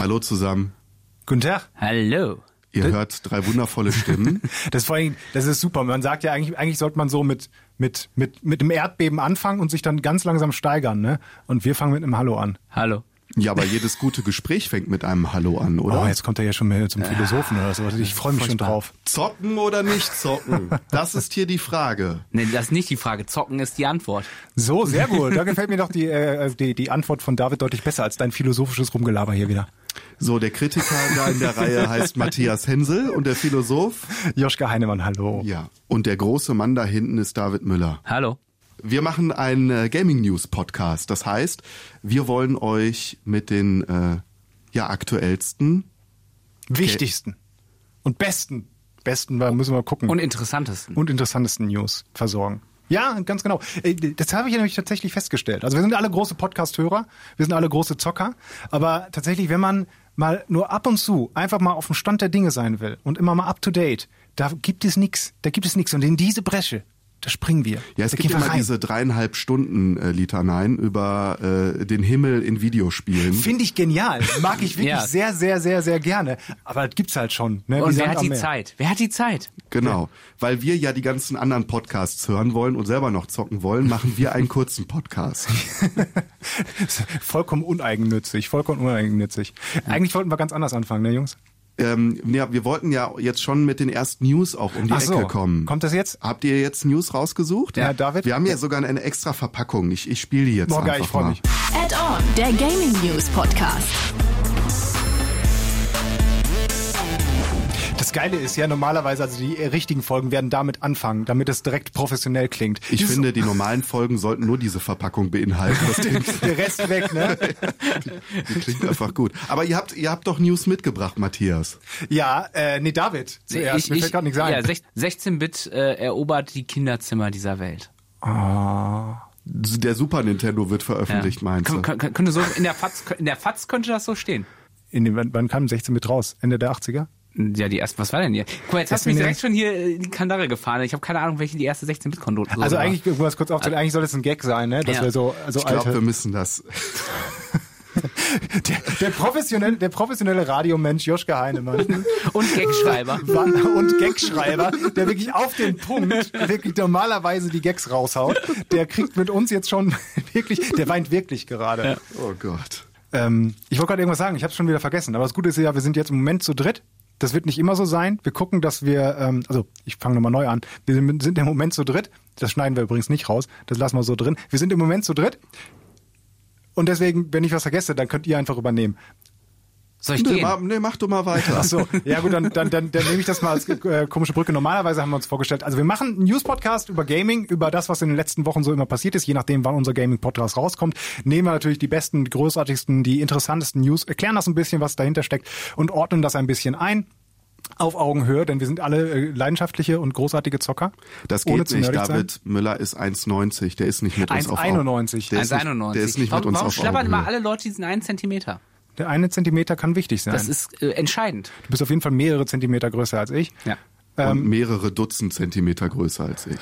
Hallo zusammen. Guten Tag. Hallo. Ihr hört drei wundervolle Stimmen. Das, vor allem, das ist super. Man sagt ja eigentlich, eigentlich sollte man so mit, mit, mit, mit dem Erdbeben anfangen und sich dann ganz langsam steigern. Ne? Und wir fangen mit einem Hallo an. Hallo. Ja, aber jedes gute Gespräch fängt mit einem Hallo an, oder? Oh, jetzt kommt er ja schon mehr zum Philosophen oder so. Ich freue mich schon drauf. Zocken oder nicht zocken? Das ist hier die Frage. Nee, das ist nicht die Frage. Zocken ist die Antwort. So, sehr gut. Da gefällt mir doch die, äh, die, die Antwort von David deutlich besser als dein philosophisches Rumgelaber hier wieder. So, der Kritiker da in der Reihe heißt Matthias Hensel und der Philosoph? Joschka Heinemann, hallo. Ja. Und der große Mann da hinten ist David Müller. Hallo. Wir machen einen äh, Gaming News Podcast. Das heißt, wir wollen euch mit den äh, ja aktuellsten Wichtigsten und besten, besten, da müssen wir gucken. Und interessantesten. und interessantesten News versorgen. Ja, ganz genau. Äh, Das habe ich nämlich tatsächlich festgestellt. Also wir sind alle große Podcast-Hörer, wir sind alle große Zocker, aber tatsächlich, wenn man mal nur ab und zu einfach mal auf dem Stand der Dinge sein will und immer mal up to date, da gibt es nichts, da gibt es nichts und in diese Bresche, da springen wir. Ja, es da gibt immer rein. diese dreieinhalb Stunden äh, Litaneien über äh, den Himmel in Videospielen. Finde ich genial, mag ich wirklich Ja. sehr, sehr, sehr, sehr gerne. Aber das gibt's halt schon. Ne? Und wer hat die Meer. Zeit? Wer hat die Zeit? Genau, weil wir ja die ganzen anderen Podcasts hören wollen und selber noch zocken wollen, machen wir einen kurzen Podcast. vollkommen uneigennützig, vollkommen uneigennützig. Eigentlich wollten wir ganz anders anfangen, ne Jungs? Ähm, ja, wir wollten ja jetzt schon mit den ersten News auch um die Ach so. Ecke kommen. Kommt das jetzt? Habt ihr jetzt News rausgesucht? Ja, David? Wir haben ja sogar eine extra Verpackung. Ich, ich spiele die jetzt Boah, geil, einfach ich freue mal. mich. Add-on, der Gaming News Podcast. Das Geile ist ja normalerweise, also die richtigen Folgen werden damit anfangen, damit es direkt professionell klingt. Ich Dieses- finde, die normalen Folgen sollten nur diese Verpackung beinhalten. Der Rest weg, ne? die klingt einfach gut. Aber ihr habt, ihr habt doch News mitgebracht, Matthias. Ja, äh, nee, David. Zuerst, mir fällt gerade nichts ein. Ja, sech- 16-Bit äh, erobert die Kinderzimmer dieser Welt. Der Super Nintendo wird veröffentlicht, meinst du? Kön- kön- könnte so in der FAZ, in der FAZ könnte das so stehen. In dem, wann, wann kam 16 mit raus? Ende der 80er? Ja, die erste, was war denn hier? Guck mal, jetzt hast du mich direkt schon hier in die Kandare gefahren. Ich habe keine Ahnung, welche die erste 16-Bit-Konsole Also war. eigentlich, um das kurz aufzuklären, eigentlich soll das ein Gag sein, ne? Dass Ja. wir so, so Ich glaube, wir müssen das. der, der professionelle, der professionelle Radiomensch Joschka Heinemann Und Gagschreiber. und Gagschreiber, der wirklich auf den Punkt wirklich normalerweise die Gags raushaut, der kriegt mit uns jetzt schon wirklich, der weint wirklich gerade. Oh Gott. Ähm, ich wollte gerade irgendwas sagen, ich habe es schon wieder vergessen. Aber das Gute ist ja, wir sind jetzt im Moment zu dritt. Das wird nicht immer so sein. Wir gucken, dass wir, ähm, also ich fange nochmal neu an. Wir sind im Moment zu dritt. Das schneiden wir übrigens nicht raus. Das lassen wir so drin. Wir sind im Moment zu dritt. Und deswegen, wenn ich was vergesse, dann könnt ihr einfach übernehmen. Soll ich Nee, gehen? ma, nee, mach du mal weiter. Ach so, ja gut, dann, dann, dann, dann nehme ich das mal als äh, komische Brücke. Normalerweise haben wir uns vorgestellt, also wir machen einen News-Podcast über Gaming, über das, was in den letzten Wochen so immer passiert ist, je nachdem, wann unser Gaming-Podcast rauskommt. Nehmen wir natürlich die besten, die großartigsten, die interessantesten News, erklären das ein bisschen, was dahinter steckt und ordnen das ein bisschen ein. Auf Augenhöhe, denn wir sind alle äh, leidenschaftliche und großartige Zocker. Das geht nicht. nerdig sein. David Müller ist 1,90. Der ist nicht mit uns auf Au- 1,91. Der ist nicht, 1,91. der ist nicht warum mit uns warum auf schlabbern immer Augenhöhe. alle Leute diesen einen Zentimeter? Der eine Zentimeter kann wichtig sein. Das ist äh, entscheidend. du bist auf jeden Fall mehrere Zentimeter größer als ich. Ja. Und mehrere Dutzend Zentimeter größer als ich.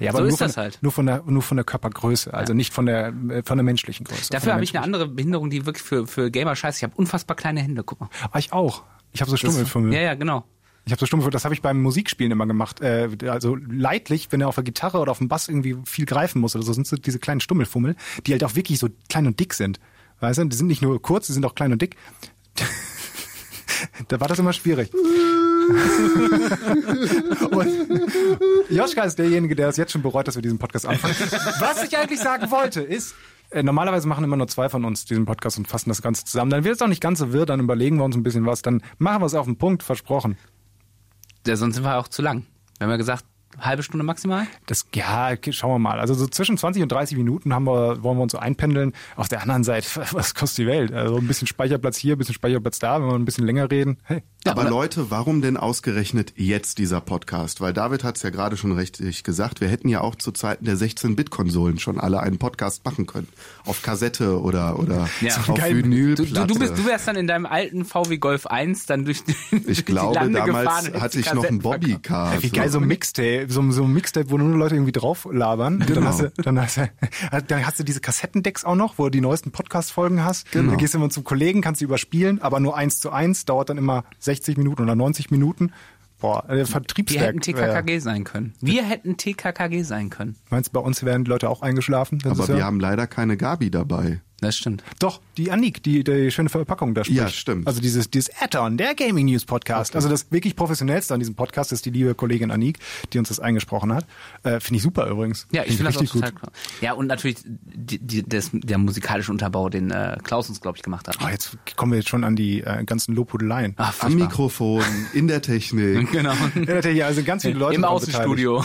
Ja, aber So nur ist von, das halt. Nur von der, nur von der Körpergröße, also nicht von der, äh, von der menschlichen Größe. Dafür habe ich eine andere Behinderung, die wirklich für, für Gamer scheiße. Ich habe unfassbar kleine Hände, guck mal. Ah, ich auch. Ich habe so Stummelfummel. Ja, ja, genau. Ich habe so Stummelfummel. Das habe ich beim Musikspielen immer gemacht. Äh, also leidlich, wenn er auf der Gitarre oder auf dem Bass irgendwie viel greifen muss oder so, sind so diese kleinen Stummelfummel, die halt auch wirklich so klein und dick sind. Weißt du? Die sind nicht nur kurz, die sind auch klein und dick. da war das immer schwierig. und Joschka ist derjenige, der es jetzt schon bereut, dass wir diesen Podcast anfangen. Was ich eigentlich sagen wollte, ist, äh, normalerweise machen immer nur zwei von uns diesen Podcast und fassen das Ganze zusammen. Dann wird es auch nicht ganz so wirr, dann überlegen wir uns ein bisschen was, dann machen wir es auf den Punkt, versprochen. Ja, sonst sind wir auch zu lang. Wir haben ja gesagt, halbe Stunde maximal. Das, ja, schauen wir mal. Also so zwischen 20 und 30 Minuten haben wir, wollen wir uns so einpendeln. Auf der anderen Seite, was kostet die Welt? Also ein bisschen Speicherplatz hier, ein bisschen Speicherplatz da, wenn wir ein bisschen länger reden. Hey, Aber Leute, warum denn ausgerechnet jetzt dieser Podcast? Weil David hat es ja gerade schon richtig gesagt, wir hätten ja auch zu Zeiten der 16-Bit-Konsolen schon alle einen Podcast machen können. Auf Kassette oder, oder Ja. auf Geil. Du, Vinylplatte. du, du, bist, du wärst dann in deinem alten VW Golf 1 dann durch, die- durch ich glaube, die Lande damals hatte ich noch einen. Bobbycar. Wie geil, so ein Mixtape, so, so ein Mixtape, wo nur Leute irgendwie drauf labern. Dann, Genau. hast du, dann, hast du, dann hast du diese Kassettendecks auch noch, wo du die neuesten Podcast-Folgen hast. Genau. Dann gehst du immer zum Kollegen, kannst die überspielen, aber nur eins zu eins, dauert dann immer 60 Minuten oder 90 Minuten. Boah, äh, Wir Vertriebswerk. hätten TKKG sein können. Wir hätten TKKG sein können. Meinst du, bei uns wären die Leute auch eingeschlafen? Das Aber wir ja- haben leider keine Gabi dabei. Das stimmt. Doch, die Anik, die, die schöne Verpackung da spricht. Ja, stimmt. Also dieses, dieses Add-on, der Gaming News Podcast. Also das wirklich professionellste an diesem Podcast ist die liebe Kollegin Anik, die uns das eingesprochen hat. Äh, finde ich super übrigens. Ja, ich Find finde das auch richtig total cool. Ja, und natürlich die, die, das, der musikalische Unterbau, den äh, Klaus uns, glaube ich, gemacht hat. Oh, jetzt kommen wir jetzt schon an die äh, ganzen Lobhudeleien. Ach, Am. Mikrofon, in der Technik. Genau. Ja, natürlich, also ganz viele Leute Im Außenstudio.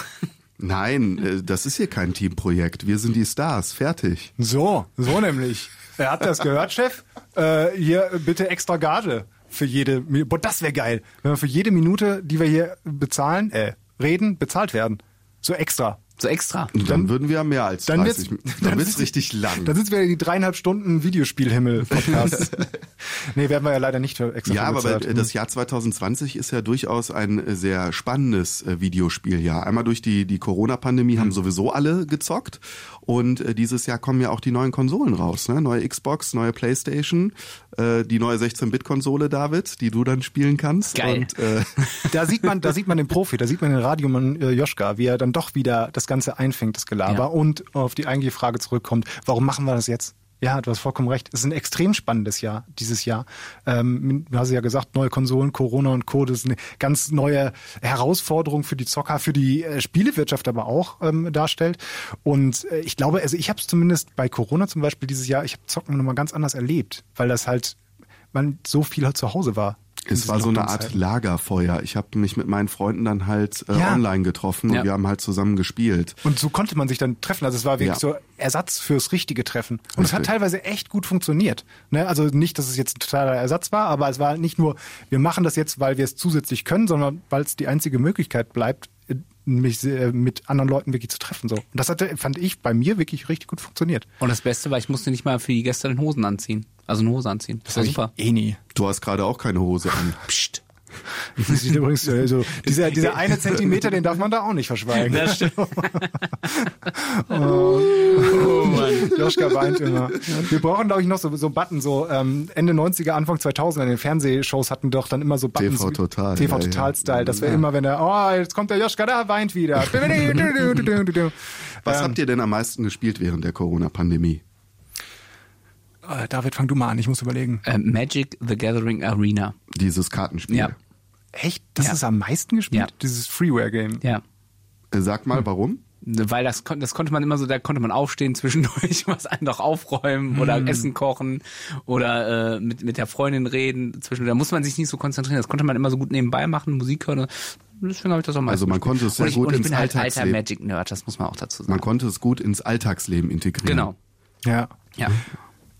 Nein, äh, das ist hier kein Teamprojekt. Wir sind die Stars. Fertig. So, so nämlich. Er hat das gehört, Chef? Äh, hier bitte extra Gage für jede Mi- Boah, das wäre geil, wenn wir für jede Minute, die wir hier bezahlen, äh, reden, bezahlt werden. So extra. So extra. Und dann, würden wir ja mehr als Dann 30. wird's, dann wird's sitzt- richtig lang. Dann sind wir die dreieinhalb Stunden Videospielhimmel-Podcast. nee, werden wir ja leider nicht für extra Ja, aber äh, das Jahr 2020 ist ja durchaus ein sehr spannendes äh, Videospieljahr. Einmal durch die, die Corona-Pandemie Hm. haben sowieso alle gezockt und äh, dieses Jahr kommen ja auch die neuen Konsolen raus. Ne? Neue Xbox, neue Playstation, äh, die neue 16-Bit-Konsole, David, die du dann spielen kannst. Geil. Und, äh, Da sieht man, da sieht man den Profi, da sieht man den Radiomann äh, Joschka, wie er dann doch wieder das Ganze einfängt, das Gelaber, Ja. und auf die eigentliche Frage zurückkommt, warum machen wir das jetzt? Ja, du hast vollkommen recht. Es ist ein extrem spannendes Jahr, dieses Jahr. Ähm, du hast ja gesagt, neue Konsolen, Corona und Co. Das ist eine ganz neue Herausforderung für die Zocker, für die äh, Spielewirtschaft aber auch ähm, darstellt. Und äh, ich glaube, also ich habe es zumindest bei Corona zum Beispiel dieses Jahr, ich habe Zocken nochmal ganz anders erlebt, weil das halt, man so viel halt zu Hause war. Es war so eine Art. Lagerfeuer. Ich habe mich mit meinen Freunden dann halt äh, Ja. online getroffen und Ja. wir haben halt zusammen gespielt. Und so konnte man sich dann treffen. Also es war wirklich Ja. so Ersatz fürs richtige Treffen. Und es hat teilweise echt gut funktioniert. Ne? Also nicht, dass es jetzt ein totaler Ersatz war, aber es war nicht nur, wir machen das jetzt, weil wir es zusätzlich können, sondern weil es die einzige Möglichkeit bleibt, mich äh, mit anderen Leuten wirklich zu treffen. So. Und das hatte, fand ich, bei mir wirklich richtig gut funktioniert. Und das Beste war, ich musste nicht mal für die Gäste den Hosen anziehen. Also eine Hose anziehen. Das war super. Eh nie. Du hast gerade auch keine Hose an. Psst. Das sieht übrigens, äh, so, dieser, dieser eine Zentimeter, den darf man da auch nicht verschweigen. Das stimmt. Oh Mann. Joschka weint immer. Wir brauchen, glaube ich, noch so, so Button, so ähm, Ende 90er, Anfang 2000er. In den Fernsehshows hatten doch dann immer so Buttons. TV Total, TV ja, Total ja. Style. Das wäre immer, wenn er, oh, jetzt kommt der Joschka, da weint wieder. Was Ähm, habt ihr denn am meisten gespielt während der Corona-Pandemie? Äh, David, fang du mal an, ich muss überlegen. Äh, Magic the Gathering Arena. Dieses Kartenspiel. Ja. Echt? Das Ja. ist am meisten gespielt? Ja. Dieses Freeware-Game. Ja. Äh, Sag Hm. mal, warum? Weil das, das konnte man immer so, da konnte man aufstehen zwischendurch, was anderes aufräumen oder Essen kochen oder äh, mit, mit der Freundin reden. Zwischen, da muss man sich nicht so konzentrieren. Das konnte man immer so gut nebenbei machen, Musik hören. Deswegen habe ich das auch meistens Also man konnte es sehr und ich, gut und ich ins bin halt alter Alltagsleben. Magic-Nerd, das muss man auch dazu sagen. Man konnte es gut ins Alltagsleben integrieren. Genau. Ja. Ja.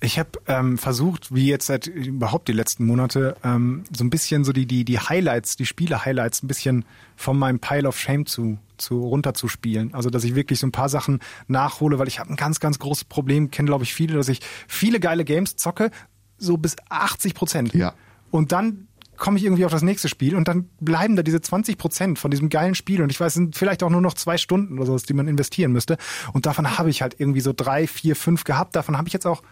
Ich habe ähm, versucht, wie jetzt seit überhaupt die letzten Monate, ähm, so ein bisschen so die, die, die Highlights, die Spiele-Highlights ein bisschen von meinem Pile of Shame zu, zu runterzuspielen. Also dass ich wirklich so ein paar Sachen nachhole, weil ich habe ein ganz, ganz großes Problem, kennen glaube ich viele, dass ich viele geile Games zocke, so bis 80 Prozent. Ja. Und dann komme ich irgendwie auf das nächste Spiel und dann bleiben da diese 20 Prozent von diesem geilen Spiel und ich weiß, es sind vielleicht auch nur noch zwei Stunden oder sowas, die man investieren müsste und davon habe ich halt irgendwie so drei, vier, fünf gehabt. Davon habe ich jetzt auch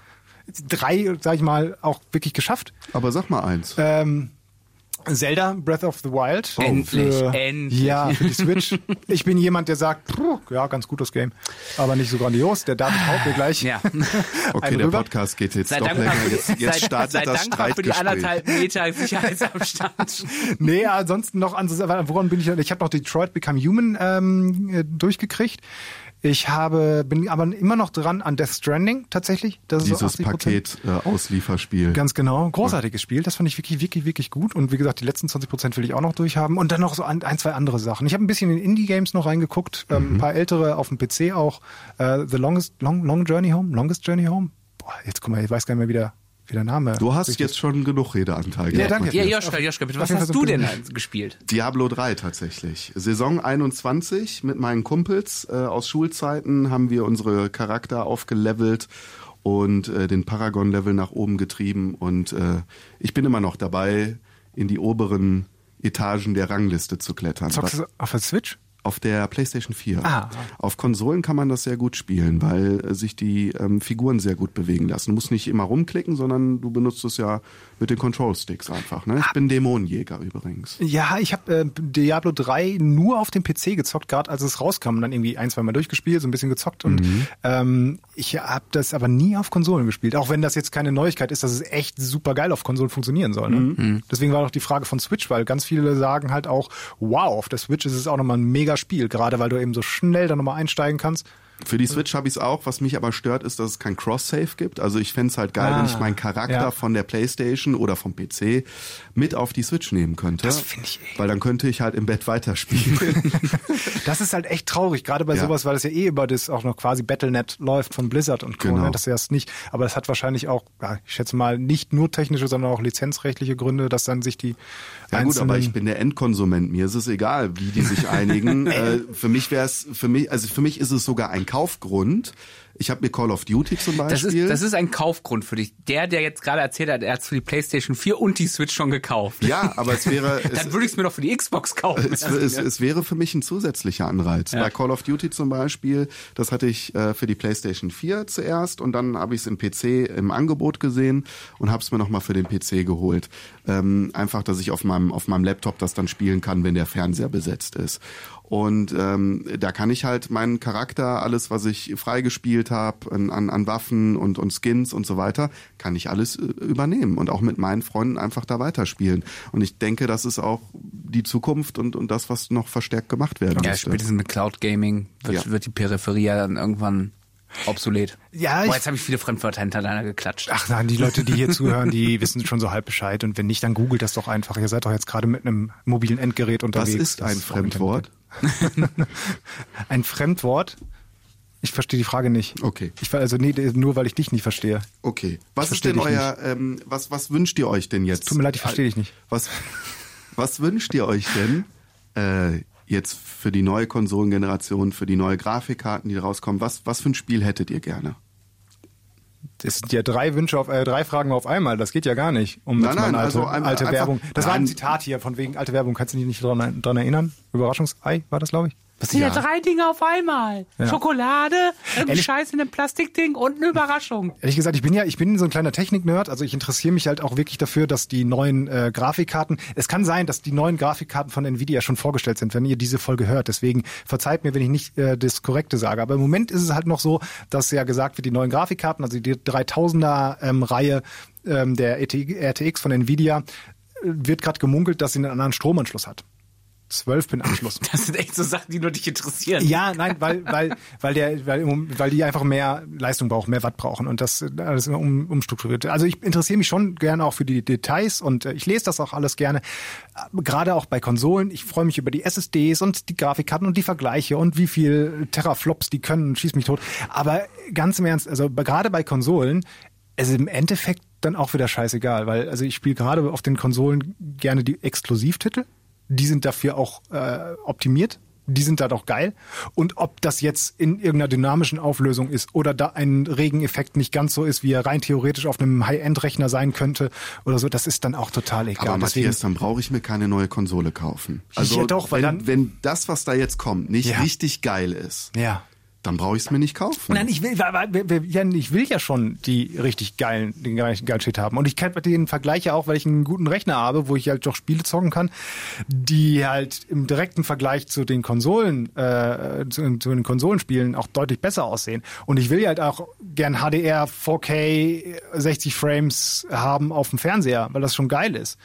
drei, sag ich mal, auch wirklich geschafft. Aber sag mal eins. Ähm, Zelda Breath of the Wild. Endlich, für, endlich. Ja, für die Switch. Ich bin jemand, der sagt, puh, ja, ganz gut das Game, aber nicht so grandios. Der David haut mir gleich. Ja. Okay, einen der rüber. Podcast geht jetzt Sei doch länger. Jetzt, jetzt sei, startet sei das dankbar für die anderthalb Meter Sicherheitsabstand. Nee, ansonsten noch, also, woran bin ich? Ich habe noch Detroit Become Human ähm, äh, durchgekriegt. Ich habe, bin aber immer noch dran an Death Stranding tatsächlich. Das ist so Dieses 80%. Paket äh, Auslieferspiel. Ganz genau. Großartiges Spiel. Das fand ich wirklich, wirklich, wirklich gut. Und wie gesagt, die letzten 20 Prozent will ich auch noch durchhaben. Und dann noch so ein, ein zwei andere Sachen. Ich habe ein bisschen in Indie-Games noch reingeguckt. Ähm, ein paar ältere auf dem PC auch. Äh, The Longest, Long, Long Journey Home? Longest Journey Home? Boah, jetzt guck mal, ich weiß gar nicht mehr, wie der, wie der Name. Du hast sich jetzt schon genug Redeanteil. Ja, gehabt, danke. Ja. Joschka, Joschka, bitte, was jeden hast du denn gespielt? Diablo 3 tatsächlich. Saison 21 mit meinen Kumpels äh, aus Schulzeiten haben wir unsere Charakter aufgelevelt und äh, den Paragon-Level nach oben getrieben und äh, ich bin immer noch dabei, in die oberen Etagen der Rangliste zu klettern. Zockst du auf der Switch? Auf der PlayStation 4. Ah. Auf Konsolen kann man das sehr gut spielen, weil äh, sich die ähm, Figuren sehr gut bewegen lassen. Du musst nicht immer rumklicken, sondern du benutzt es ja mit den Control Sticks einfach. Ne? Ich bin Dämonenjäger übrigens. Ja, ich habe äh, Diablo 3 nur auf dem PC gezockt, gerade als es rauskam und dann irgendwie ein, zwei Mal durchgespielt, so ein bisschen gezockt und ähm, ich habe das aber nie auf Konsolen gespielt, auch wenn das jetzt keine Neuigkeit ist, dass es echt super geil auf Konsolen funktionieren soll. Ne? Deswegen war doch die Frage von Switch, weil ganz viele sagen halt auch, wow, auf der Switch ist es auch nochmal ein mega Spiel, gerade weil du eben so schnell da nochmal einsteigen kannst. Für die Switch habe ich es auch. Was mich aber stört, ist, dass es kein Cross-Save gibt. Also ich fänd's halt geil, Ah, wenn ich meinen Charakter ja. von der Playstation oder vom PC mit auf die Switch nehmen könnte. Das find ich eh. Weil dann könnte ich halt im Bett weiterspielen. Das ist halt echt traurig, gerade bei Ja. sowas, weil das ja eh über das auch noch quasi Battlenet läuft von Blizzard und Co. Genau. ne? Das ist erst nicht. Aber das hat wahrscheinlich auch, ich schätze mal, nicht nur technische, sondern auch lizenzrechtliche Gründe, dass dann sich die Ja gut, aber ich bin der Endkonsument. Mir ist es egal, wie die sich einigen. äh, für mich wäre es, für mich, also für mich ist es sogar ein Kaufgrund. Ich habe mir Call of Duty zum Das Beispiel. ist, das ist ein Kaufgrund für dich. Der, der jetzt gerade erzählt hat, er hat für die PlayStation 4 und die Switch schon gekauft. ja, aber es wäre, Dann würde ich es mir doch für die Xbox kaufen. es, es, es wäre für mich ein zusätzlicher Anreiz. Ja. Bei Call of Duty zum Beispiel, das hatte ich äh, für die PlayStation 4 zuerst und dann habe ich es im PC im Angebot gesehen und habe es mir nochmal für den PC geholt. Ähm, einfach, dass ich auf meinem, auf meinem Laptop das dann spielen kann, wenn der Fernseher besetzt ist. Und ähm, da kann ich halt meinen Charakter, alles, was ich freigespielt habe, an, an, an Waffen und, und Skins und so weiter, kann ich alles äh, übernehmen und auch mit meinen Freunden einfach da weiterspielen. Und ich denke, das ist auch die Zukunft und, und das, was noch verstärkt gemacht werden ja, müsste. spätestens mit Cloud Gaming wird, Ja. wird die Peripherie ja dann irgendwann obsolet. Ja, Boah, ich- jetzt habe ich viele Fremdwörter hintereinander geklatscht. Ach nein, die Leute, die hier zuhören, die wissen schon so halb Bescheid. Und wenn nicht, dann googelt das doch einfach. Ihr seid doch jetzt gerade mit einem mobilen Endgerät Was unterwegs. ist Das ein Fremdwort? Ein Fremdwort? Ich verstehe die Frage nicht. Okay. Ich, also nee, nur weil ich dich nicht verstehe. Okay. Was ist denn euer, ähm, was, was wünscht ihr euch denn jetzt? Tut mir leid, ich verstehe dich nicht. Was, was wünscht ihr euch denn äh, jetzt für die neue Konsolengeneration, für die neue Grafikkarten, die rauskommen? Was, was für ein Spiel hättet ihr gerne? Das sind ja drei Wünsche auf äh, drei Fragen auf einmal. Das geht ja gar nicht. Um Nein, nein, alte, also alte Werbung. Das war ein nein. Zitat hier von wegen alte Werbung. Kannst du dich nicht dran, dran erinnern? Überraschungsei war das, glaube ich. Was sind ja. Ja. drei Dinge auf einmal? Ja. Schokolade, irgendein Scheiß in einem Plastikding und eine Überraschung. Ehrlich gesagt, ich bin ja, ich bin so ein kleiner Technik-Nerd, also ich interessiere mich halt auch wirklich dafür, dass die neuen äh, Grafikkarten, es kann sein, dass die neuen Grafikkarten von Nvidia schon vorgestellt sind, wenn ihr diese Folge hört. Deswegen verzeiht mir, wenn ich nicht äh, das Korrekte sage. Aber im Moment ist es halt noch so, dass ja gesagt wird, die neuen Grafikkarten, also die 3000er ähm, Reihe ähm, der RTX von Nvidia, äh, wird gerade gemunkelt, dass sie einen anderen Stromanschluss hat. 12-Pin-Anschluss. Das sind echt so Sachen, die nur dich interessieren. Ja, nein, weil, weil, weil der, weil, weil die einfach mehr Leistung brauchen, mehr Watt brauchen und das alles immer um, umstrukturiert. Also ich interessiere mich schon gerne auch für die Details und äh, ich lese das auch alles gerne. Äh, Gerade auch bei Konsolen. Ich freue mich über die SSDs und die Grafikkarten und die Vergleiche und wie viel Teraflops die können, schieß mich tot. Aber ganz im Ernst, also gerade bei Konsolen, es ist im Endeffekt dann auch wieder scheißegal, weil also ich spiele gerade auf den Konsolen gerne die Exklusivtitel. Die sind dafür auch äh, optimiert. Die sind da doch geil. Und ob das jetzt in irgendeiner dynamischen Auflösung ist oder da ein Regeneffekt nicht ganz so ist, wie er rein theoretisch auf einem High-End-Rechner sein könnte oder so, das ist dann auch total egal. Aber Deswegen, Matthias, dann brauche ich mir keine neue Konsole kaufen. Also Ja, doch, weil wenn, dann- wenn das, was da jetzt kommt, nicht Ja. richtig geil ist, ja. Dann brauche ich es mir nicht kaufen. Nein, ich will, Jan, ich will ja schon die richtig geilen, den geilen Shit haben. Und ich kann den Vergleich ja auch, weil ich einen guten Rechner habe, wo ich halt doch Spiele zocken kann, die halt im direkten Vergleich zu den Konsolen, äh, zu, zu den Konsolenspielen auch deutlich besser aussehen. Und ich will halt auch gern HDR 4K 60 Frames haben auf dem Fernseher, weil das schon geil ist.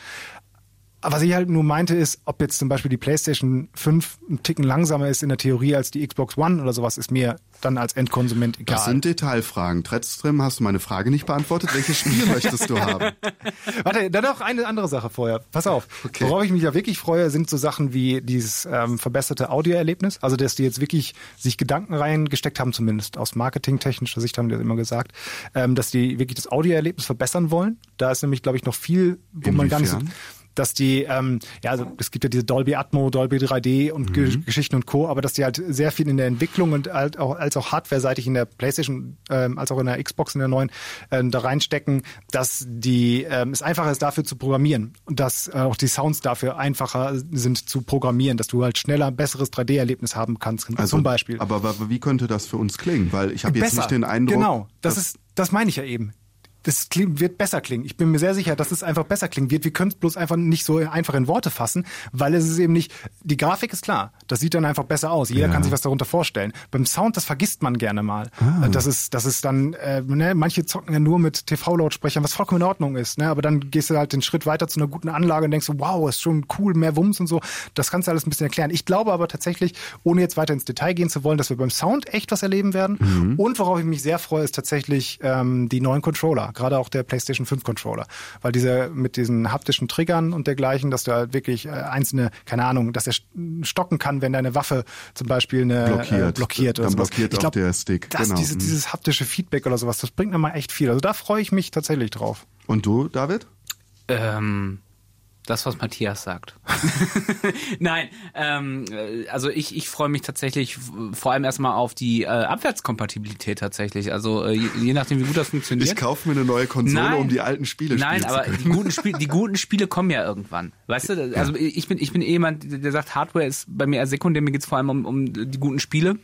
Was ich halt nur meinte ist, ob jetzt zum Beispiel die PlayStation 5 ein Ticken langsamer ist in der Theorie als die Xbox One oder sowas, ist mir dann als Endkonsument egal. Das sind Detailfragen. Tretztrim, hast du meine Frage nicht beantwortet? Welches Spiel möchtest du haben? Warte, dann noch eine andere Sache vorher. Pass auf. Okay. Worauf ich mich ja wirklich freue, sind so Sachen wie dieses ähm, verbesserte Audioerlebnis. Also, dass die jetzt wirklich sich Gedanken reingesteckt haben, zumindest aus marketingtechnischer Sicht haben die das immer gesagt, ähm, dass die wirklich das Audioerlebnis verbessern wollen. Da ist nämlich, glaube ich, noch viel, wo man gar nicht so, Inwiefern? Dass die, ähm, ja, also es gibt ja diese Dolby Atmo, Dolby 3D und Ge Geschichten und Co., aber dass die halt sehr viel in der Entwicklung und halt auch, als auch hardware-seitig in der Playstation, ähm, als auch in der Xbox in der neuen, ähm, da reinstecken, dass die ähm, es einfacher ist, dafür zu programmieren und dass äh, auch die Sounds dafür einfacher sind zu programmieren, dass du halt schneller ein besseres 3D-Erlebnis haben kannst, zum Beispiel. Also, Aber, aber wie könnte das für uns klingen? Weil ich habe jetzt nicht den Eindruck. Genau, das ist, das meine ich ja eben. Das klingt, wird besser klingen. Ich bin mir sehr sicher, dass es einfach besser klingen wird. Wir können es bloß einfach nicht so einfach in Worte fassen, weil es ist eben nicht, die Grafik ist klar. Das sieht dann einfach besser aus. Jeder Ja. kann sich was darunter vorstellen. Beim Sound, das vergisst man gerne mal. Ah. Das ist, das ist dann, äh, ne, manche zocken ja nur mit TV-Lautsprechern, was vollkommen in Ordnung ist, ne, aber dann gehst du halt den Schritt weiter zu einer guten Anlage und denkst so, wow, ist schon cool, mehr Wumms und so. Das kannst du alles ein bisschen erklären. Ich glaube aber tatsächlich, ohne jetzt weiter ins Detail gehen zu wollen, dass wir beim Sound echt was erleben werden. Mhm. Und worauf ich mich sehr freue, ist tatsächlich ähm, die neuen Controller, gerade auch der PlayStation 5 Controller, weil diese mit diesen haptischen Triggern und dergleichen, dass du halt wirklich äh, einzelne, keine Ahnung, dass er st- stocken kann, wenn deine Waffe zum Beispiel eine Blockiert. Äh, blockiert oder Dann sowas. blockiert ich auch glaub, der Stick. Das, Genau. diese, Mhm. dieses haptische Feedback oder sowas, das bringt mir mal echt viel. Also da freue ich mich tatsächlich drauf. Und du, David? Ähm, das, was Matthias sagt. Nein, ähm, äh, also ich, ich freue mich tatsächlich vor allem erstmal auf die äh, Abwärtskompatibilität tatsächlich. Also äh, je, je nachdem, wie gut das funktioniert. Ich kaufe mir eine neue Konsole, Nein. um die alten Spiele Nein, spielen aber zu die können. guten, Spiel, die guten Spiele kommen ja irgendwann. Weißt du, also ich bin, ich bin eh jemand, der sagt, Hardware ist bei mir eher sekundär, mir geht's vor allem um, um die guten Spiele.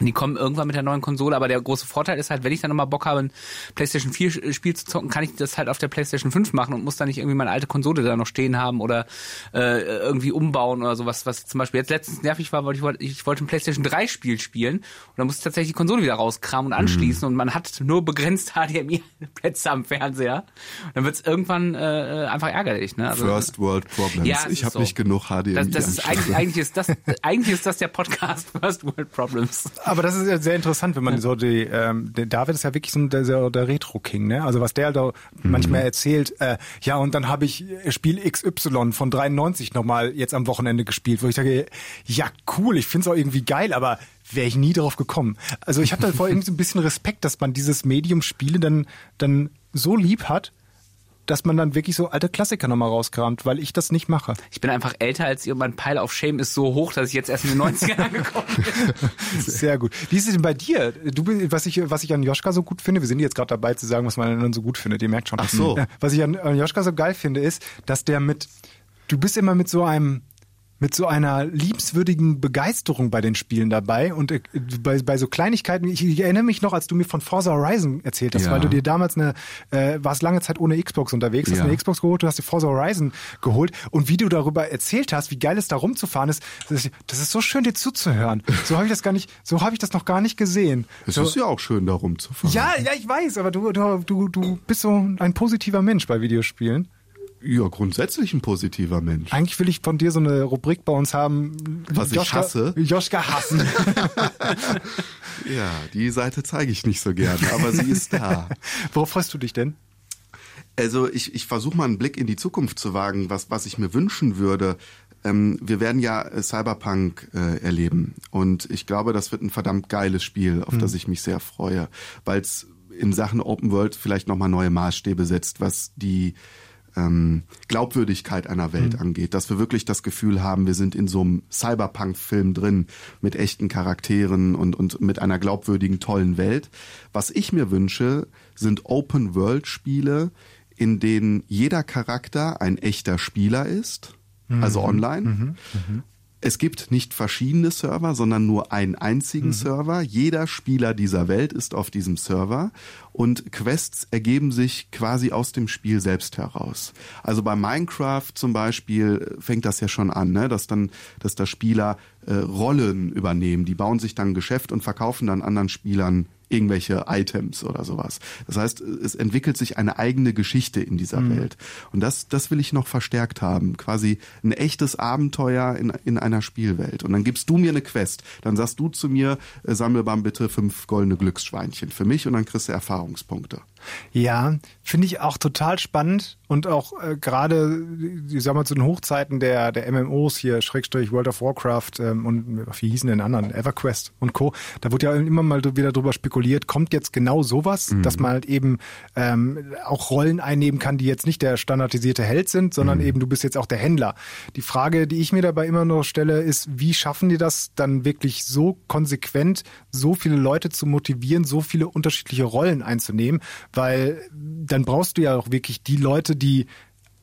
Die kommen irgendwann mit der neuen Konsole, aber der große Vorteil ist halt, wenn ich dann nochmal Bock habe, ein PlayStation 4 Spiel zu zocken, kann ich das halt auf der PlayStation 5 machen und muss dann nicht irgendwie meine alte Konsole da noch stehen haben oder äh, irgendwie umbauen oder sowas, was zum Beispiel jetzt letztens nervig war, weil ich wollte, ich wollte ein PlayStation 3 Spiel spielen und dann musste ich tatsächlich die Konsole wieder rauskramen und anschließen und man hat nur begrenzt HDMI-Plätze am Fernseher. Und dann wird's irgendwann äh, einfach ärgerlich. Ne? Also, First World Problems. Ja, es ich habe so. nicht genug HDMI. das, das ist eigentlich, eigentlich ist das eigentlich ist das der Podcast First World Problems. Aber das ist ja sehr interessant, wenn man so die, ähm, der David ist ja wirklich so ein, der, der, Retro-King, ne? Also was der da manchmal erzählt, äh, ja und dann habe ich Spiel XY von 93 nochmal jetzt am Wochenende gespielt, wo ich sage, ja cool, ich find's auch irgendwie geil, aber wäre ich nie drauf gekommen. Also ich habe da vor irgendwie so ein bisschen Respekt, dass man dieses Medium Spiele dann, dann so lieb hat, dass man dann wirklich so alte Klassiker nochmal rauskramt, weil ich das nicht mache. Ich bin einfach älter als ihr. Mein Pile of Shame ist so hoch, dass ich jetzt erst in den 90ern angekommen bin. Sehr gut. Wie ist es denn bei dir? Du, bist- was ich, was ich an Joschka so gut finde, wir sind jetzt gerade dabei zu sagen, was man an anderen so gut findet, ihr merkt schon. Ach so. Was ich an, an Joschka so geil finde, ist, dass der mit, du bist immer mit so einem, mit so einer liebenswürdigen Begeisterung bei den Spielen dabei und äh, bei, bei so Kleinigkeiten. Ich, ich erinnere mich noch, als du mir von Forza Horizon erzählt hast, Ja. weil du dir damals eine, äh, warst lange Zeit ohne Xbox unterwegs, hast Ja. eine Xbox geholt, du hast dir Forza Horizon geholt und wie du darüber erzählt hast, wie geil es da rumzufahren ist, das ist, das ist so schön dir zuzuhören. So habe ich das gar nicht, so habe ich das noch gar nicht gesehen. Es so, ist ja auch schön, da rumzufahren. ja, ja, ich weiß, aber du, du, du, du bist so ein positiver Mensch bei Videospielen. Ja, grundsätzlich ein positiver Mensch. Eigentlich will ich von dir so eine Rubrik bei uns haben. Was ich hasse? Joschka hassen. Ja, die Seite zeige ich nicht so gerne, aber sie ist da. Worauf freust du dich denn? Also ich, ich versuche mal einen Blick in die Zukunft zu wagen, was, was ich mir wünschen würde. Ähm, wir werden ja äh, Cyberpunk äh, erleben und ich glaube, das wird ein verdammt geiles Spiel, auf das ich mich sehr freue, weil es in Sachen Open World vielleicht nochmal neue Maßstäbe setzt, was die ähm, Glaubwürdigkeit einer Welt angeht, dass wir wirklich das Gefühl haben, wir sind in so einem Cyberpunk-Film drin mit echten Charakteren und, und mit einer glaubwürdigen, tollen Welt. Was ich mir wünsche, sind Open-World-Spiele, in denen jeder Charakter ein echter Spieler ist, also online. Es gibt nicht verschiedene Server, sondern nur einen einzigen Server. Jeder Spieler dieser Welt ist auf diesem Server und Quests ergeben sich quasi aus dem Spiel selbst heraus. Also bei Minecraft zum Beispiel fängt das ja schon an, ne? dass dann, dass da Spieler äh, Rollen übernehmen. Die bauen sich dann ein Geschäft und verkaufen dann anderen Spielern irgendwelche Items oder sowas. Das heißt, es entwickelt sich eine eigene Geschichte in dieser Mhm. Welt. Und das, das will ich noch verstärkt haben. Quasi ein echtes Abenteuer in, in einer Spielwelt. Und dann gibst du mir eine Quest. Dann sagst du zu mir, äh, sammle bitte fünf goldene Glücksschweinchen für mich und dann kriegst du Erfahrungspunkte. Ja, finde ich auch total spannend und auch äh, gerade, ich sag mal, zu den Hochzeiten der, der MMOs hier, Schrägstrich World of Warcraft ähm, und wie hießen den anderen, EverQuest und Co., da wurde ja immer mal wieder drüber spekuliert, kommt jetzt genau sowas, dass man halt eben ähm, auch Rollen einnehmen kann, die jetzt nicht der standardisierte Held sind, sondern eben du bist jetzt auch der Händler. Die Frage, die ich mir dabei immer noch stelle, ist, wie schaffen die das dann wirklich so konsequent, so viele Leute zu motivieren, so viele unterschiedliche Rollen einzunehmen, weil dann brauchst du ja auch wirklich die Leute, die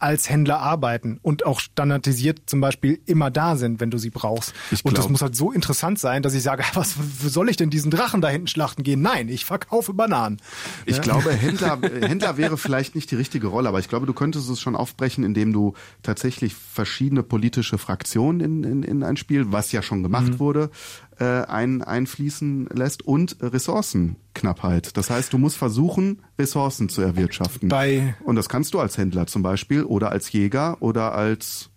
als Händler arbeiten und auch standardisiert zum Beispiel immer da sind, wenn du sie brauchst. Ich und das muss halt so interessant sein, dass ich sage, was soll ich denn diesen Drachen da hinten schlachten gehen? Nein, ich verkaufe Bananen. Ich glaube, Händler, Händler wäre vielleicht nicht die richtige Rolle, aber ich glaube, du könntest es schon aufbrechen, indem du tatsächlich verschiedene politische Fraktionen in, in, in ein Spiel, was ja schon gemacht wurde, äh, ein, einfließen lässt und Ressourcenknappheit. Das heißt, du musst versuchen, Ressourcen zu erwirtschaften. Bei- und das kannst du als Händler zum Beispiel oder als Jäger oder als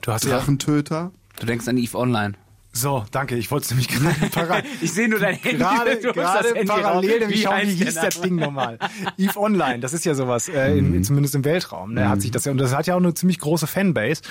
Du hast ja Drachentöter. Du denkst an Eve Online. so, danke. Ich wollte es nämlich gerade parat. Ich sehe nur dein Handy. gerade, gerade das Handy parallel nämlich schauen, wie hieß der das? Ding nochmal? Eve Online, das ist ja sowas, äh, in, zumindest im Weltraum. Ne, hat sich das ja, und das hat ja auch eine ziemlich große Fanbase.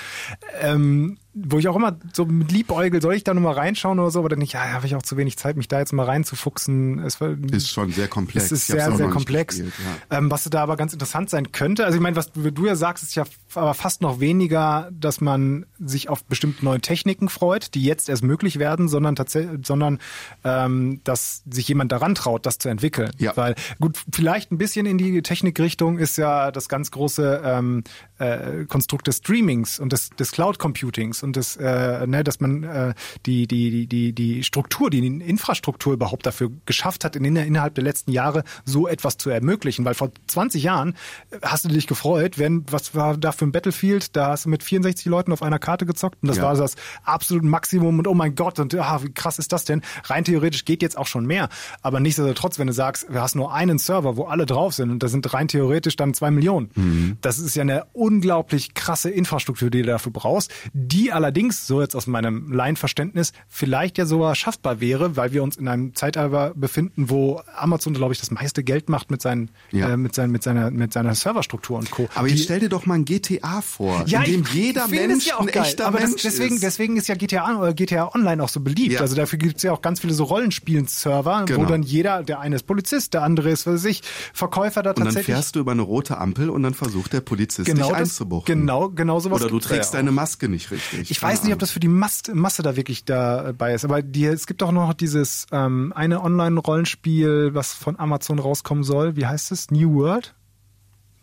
Ähm, wo ich auch immer so mit Liebäugel, soll ich da nochmal reinschauen oder so, aber dann nicht, ja, habe ich auch zu wenig Zeit, mich da jetzt mal reinzufuchsen. Es war, Ist schon sehr komplex. es ist sehr, sehr komplex. gespielt, ja. ähm, was da aber ganz interessant sein könnte, also ich meine, was du ja sagst, ist ja aber fast noch weniger, dass man sich auf bestimmte neue Techniken freut, die jetzt erst möglich werden, sondern tatsächlich, sondern ähm, dass sich jemand daran traut, das zu entwickeln. Ja. Weil gut, vielleicht ein bisschen in die Technikrichtung ist ja das ganz große ähm, äh, Konstrukt des Streamings und des, des Cloud Computings und des, äh, ne, dass man äh, die, die, die, die, die Struktur, die Infrastruktur überhaupt dafür geschafft hat, in, innerhalb der letzten Jahre so etwas zu ermöglichen. Weil vor 20 Jahren äh, hast du dich gefreut, wenn, was war da für ein Battlefield? Da hast du mit 64 Leuten auf einer Karte gezockt und das Ja. war das absolute Maximum und oh mein Gott und ah, wie krass ist das denn? Rein theoretisch geht jetzt auch schon mehr. Aber nichtsdestotrotz, wenn du sagst, du hast nur einen Server, wo alle drauf sind und da sind rein theoretisch dann zwei Millionen. Mhm. Das ist ja eine unglaublich krasse Infrastruktur, die du dafür brauchst, die allerdings, so jetzt aus meinem Laienverständnis, vielleicht ja sogar schaffbar wäre, weil wir uns in einem Zeitalter befinden, wo Amazon, glaube ich, das meiste Geld macht mit, seinen, Ja. äh, mit, seinen, mit, seiner, mit seiner Serverstruktur und Co. Aber Die- jetzt stell dir doch mal ein GTA vor, in dem ich jeder es Mensch ja auch ein geil, echter aber das, Mensch deswegen, ist. deswegen ist ja GTA, oder GTA Online auch so beliebt. Ja. Also dafür gibt es ja auch ganz viele so Rollenspielen-Server, wo Genau. dann jeder, der eine ist Polizist, der andere ist, was weiß ich, Verkäufer da und dann tatsächlich. fährst du über eine rote Ampel und dann versucht der Polizist genau dich das, einzubuchten. Genau, genau sowas. Oder du trägst ja deine Maske nicht richtig. Ich Keine weiß nicht, ob das für die Masse, Masse da wirklich dabei ist, aber die, es gibt auch noch dieses ähm, eine Online-Rollenspiel, was von Amazon rauskommen soll. Wie heißt es? New World?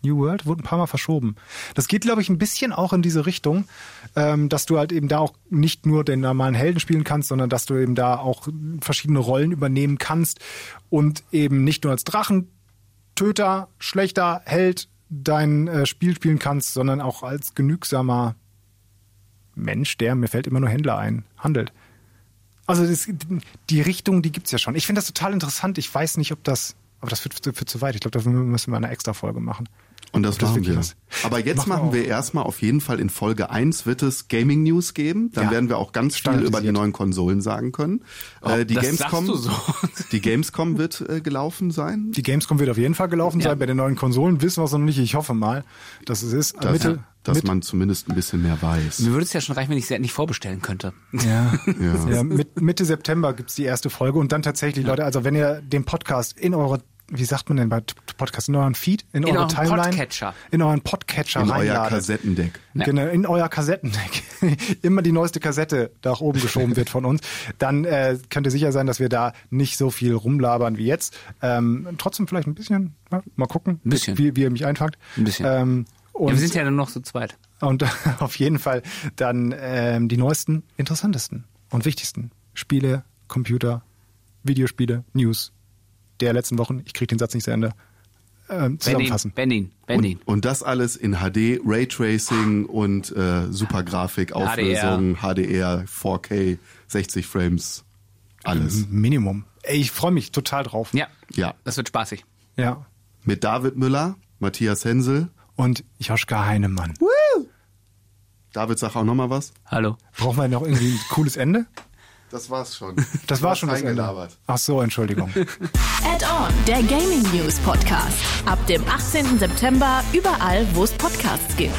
New World wurde ein paar Mal verschoben. Das geht, glaube ich, ein bisschen auch in diese Richtung, ähm, dass du halt eben da auch nicht nur den normalen Helden spielen kannst, sondern dass du eben da auch verschiedene Rollen übernehmen kannst und eben nicht nur als Drachentöter, schlechter Held dein äh, Spiel spielen kannst, sondern auch als genügsamer Mensch, der, mir fällt immer nur Händler ein, handelt. Also das, die Richtung, die gibt's ja schon. Ich finde das total interessant. Ich weiß nicht, ob das, aber das führt, führt zu weit. Ich glaube, dafür müssen wir eine extra Folge machen. Und das das machen wir. was- Aber jetzt Machen wir machen auch. wir erstmal auf jeden Fall in Folge 1 wird es Gaming News geben. Dann Ja. werden wir auch ganz viel über die neuen Konsolen sagen können. äh, die das Gamescom, sagst du so. die Gamescom wird äh, gelaufen sein. Die Gamescom wird auf jeden Fall gelaufen Ja. sein. Bei den neuen Konsolen wissen wir es noch nicht. Ich hoffe mal, dass es ist. dass, Mitte, dass Mitte- man zumindest ein bisschen mehr weiß. Mir würde es ja schon reichen, wenn ich sie endlich vorbestellen könnte. Ja, Ja. ja. mit, Mitte September gibt's die erste Folge und dann tatsächlich, Leute, also wenn ihr den Podcast in eure, wie sagt man denn bei T- Podcast, in euren Feed, in, In eure euren Timeline, Podcatcher. in euren Podcatcher In euer reinladet. Kassettendeck. Ja. Genau, in euer Kassettendeck. Immer die neueste Kassette nach oben geschoben wird von uns. Dann äh, könnt ihr sicher sein, dass wir da nicht so viel rumlabern wie jetzt. Ähm, trotzdem vielleicht ein bisschen, ja, mal gucken, Ein bisschen. Wie, wie ihr mich einfangt. Ein bisschen. Ähm, und, Ja, wir sind ja dann noch so zweit. und auf jeden Fall dann ähm, die neuesten, interessantesten und wichtigsten Spiele, Computer, Videospiele, News der letzten Wochen. Ich kriege den Satz nicht zu Ende. Bendin, zusammenfassen. Bendin, Bendin. Und, und das alles in HD, Raytracing und äh, Supergrafik, Auflösung, HDR, 4K, 60 Frames, alles. Minimum. Ey, ich freue mich total drauf. Ja, Ja. das wird spaßig. Ja. Mit David Müller, Matthias Hensel. Und Joschka Heinemann. David, sag auch nochmal was. Hallo. Brauchen wir noch irgendwie ein cooles Ende? Das war's schon. Das war schon das Ende. reingelabert. Ach so, Entschuldigung. Add-on, der Gaming News Podcast. Ab dem 18. September überall, wo es Podcasts gibt.